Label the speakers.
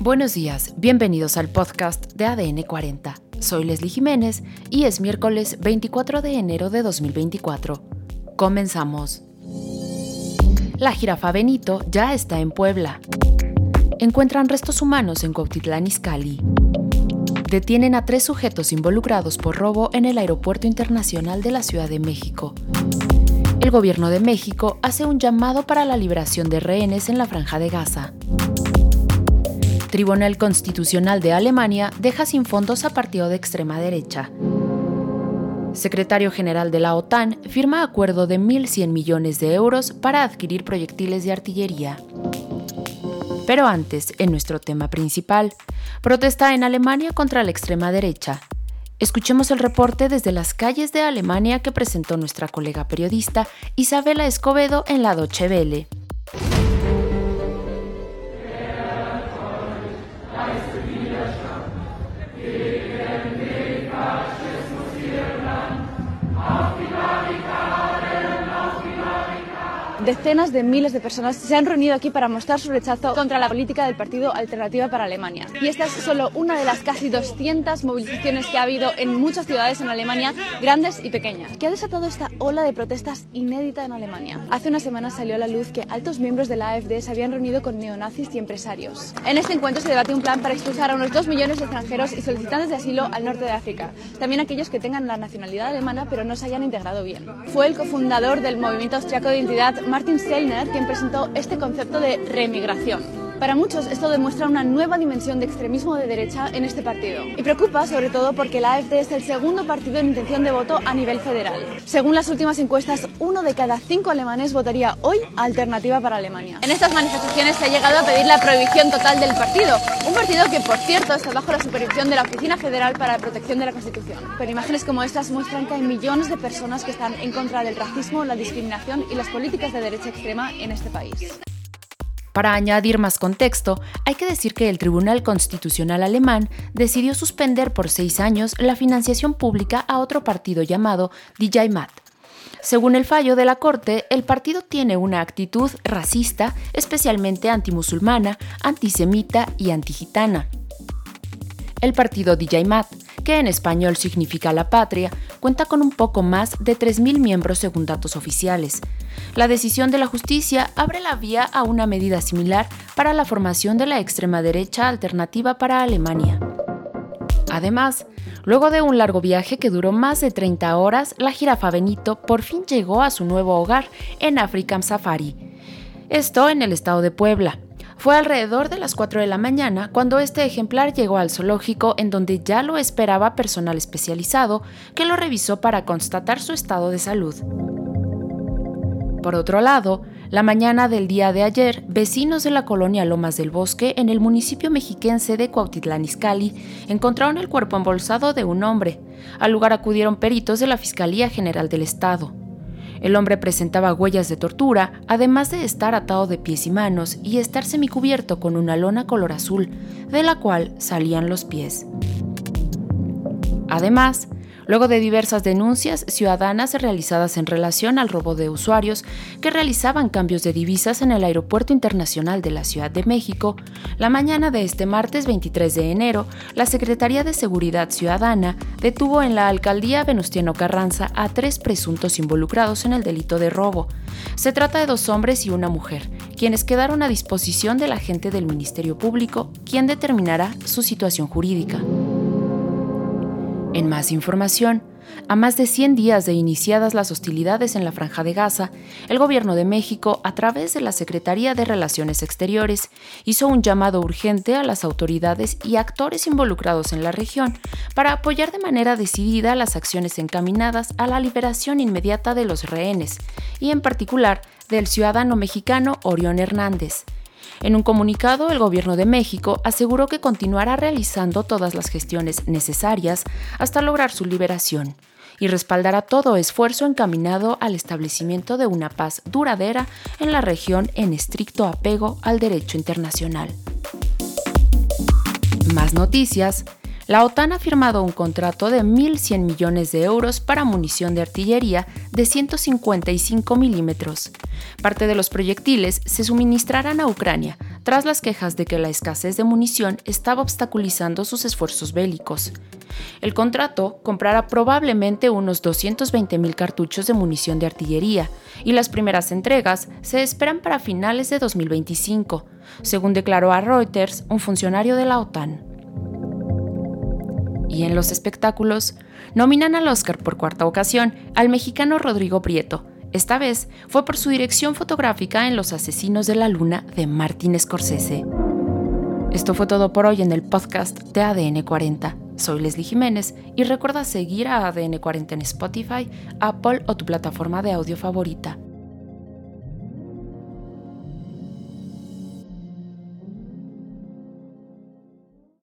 Speaker 1: Buenos días, bienvenidos al podcast de ADN 40. Soy Leslie Jiménez y es miércoles 24 de enero de 2024. Comenzamos. La jirafa Benito ya está en Puebla. Encuentran restos humanos en Cuautitlán Izcalli. Detienen a tres sujetos involucrados por robo en el Aeropuerto Internacional de la Ciudad de México. El gobierno de México hace un llamado para la liberación de rehenes en la franja de Gaza. Tribunal Constitucional de Alemania deja sin fondos a partido de extrema derecha. Secretario General de la OTAN firma acuerdo de 1.100 millones de euros para adquirir proyectiles de artillería. Pero antes, en nuestro tema principal, protesta en Alemania contra la extrema derecha. Escuchemos el reporte desde las calles de Alemania que presentó nuestra colega periodista Isabela Escobedo en la Deutsche Welle.
Speaker 2: Decenas de miles de personas se han reunido aquí para mostrar su rechazo contra la política del Partido Alternativa para Alemania. Y esta es solo una de las casi 200 movilizaciones que ha habido en muchas ciudades en Alemania, grandes y pequeñas, que ha desatado esta ola de protestas inédita en Alemania. Hace una semana salió a la luz que altos miembros de la AfD se habían reunido con neonazis y empresarios. En este encuentro se debate un plan para expulsar a unos 2 millones de extranjeros y solicitantes de asilo al norte de África, también aquellos que tengan la nacionalidad alemana pero no se hayan integrado bien. Fue el cofundador del movimiento austriaco de identidad Martin Sellner quien presentó este concepto de remigración. Para muchos esto demuestra una nueva dimensión de extremismo de derecha en este partido y preocupa sobre todo porque la AfD es el segundo partido en intención de voto a nivel federal. Según las últimas encuestas, uno de cada cinco alemanes votaría hoy Alternativa para Alemania. En estas manifestaciones se ha llegado a pedir la prohibición total del partido, un partido que por cierto está bajo la supervisión de la Oficina Federal para la Protección de la Constitución. Pero imágenes como estas muestran que hay millones de personas que están en contra del racismo, la discriminación y las políticas de derecha extrema en este país.
Speaker 1: Para añadir más contexto, hay que decir que el Tribunal Constitucional alemán decidió suspender por seis años la financiación pública a otro partido llamado DJ Mat. Según el fallo de la Corte, el partido tiene una actitud racista, especialmente antimusulmana, antisemita y antigitana. El partido DJ que en español significa la patria, cuenta con un poco más de 3.000 miembros según datos oficiales. La decisión de la justicia abre la vía a una medida similar para la formación de la extrema derecha alternativa para Alemania. Además, luego de un largo viaje que duró más de 30 horas, la jirafa Benito por fin llegó a su nuevo hogar en African Safari. Esto en el estado de Puebla. Fue alrededor de las 4 de la mañana cuando este ejemplar llegó al zoológico en donde ya lo esperaba personal especializado que lo revisó para constatar su estado de salud. Por otro lado, la mañana del día de ayer, vecinos de la colonia Lomas del Bosque, en el municipio mexiquense de Cuautitlán Izcalli, encontraron el cuerpo embolsado de un hombre. Al lugar acudieron peritos de la Fiscalía General del Estado. El hombre presentaba huellas de tortura, además de estar atado de pies y manos y estar semicubierto con una lona color azul, de la cual salían los pies. Además, luego de diversas denuncias ciudadanas realizadas en relación al robo de usuarios que realizaban cambios de divisas en el Aeropuerto Internacional de la Ciudad de México, la mañana de este martes 23 de enero, la Secretaría de Seguridad Ciudadana detuvo en la alcaldía Venustiano Carranza a tres presuntos involucrados en el delito de robo. Se trata de dos hombres y una mujer, quienes quedaron a disposición del agente del Ministerio Público, quien determinará su situación jurídica. En más información, a más de 100 días de iniciadas las hostilidades en la Franja de Gaza, el Gobierno de México, a través de la Secretaría de Relaciones Exteriores, hizo un llamado urgente a las autoridades y actores involucrados en la región para apoyar de manera decidida las acciones encaminadas a la liberación inmediata de los rehenes, y en particular del ciudadano mexicano Orión Hernández, en un comunicado, el Gobierno de México aseguró que continuará realizando todas las gestiones necesarias hasta lograr su liberación y respaldará todo esfuerzo encaminado al establecimiento de una paz duradera en la región en estricto apego al derecho internacional. Más noticias la OTAN ha firmado un contrato de 1.100 millones de euros para munición de artillería de 155 milímetros. Parte de los proyectiles se suministrarán a Ucrania, tras las quejas de que la escasez de munición estaba obstaculizando sus esfuerzos bélicos. El contrato comprará probablemente unos 220.000 cartuchos de munición de artillería y las primeras entregas se esperan para finales de 2025, según declaró a Reuters un funcionario de la OTAN. Y en los espectáculos, nominan al Oscar por cuarta ocasión al mexicano Rodrigo Prieto. Esta vez fue por su dirección fotográfica en Los Asesinos de la Luna de Martin Scorsese. Esto fue todo por hoy en el podcast de ADN 40. Soy Leslie Jiménez y recuerda seguir a ADN 40 en Spotify, Apple o tu plataforma de audio favorita.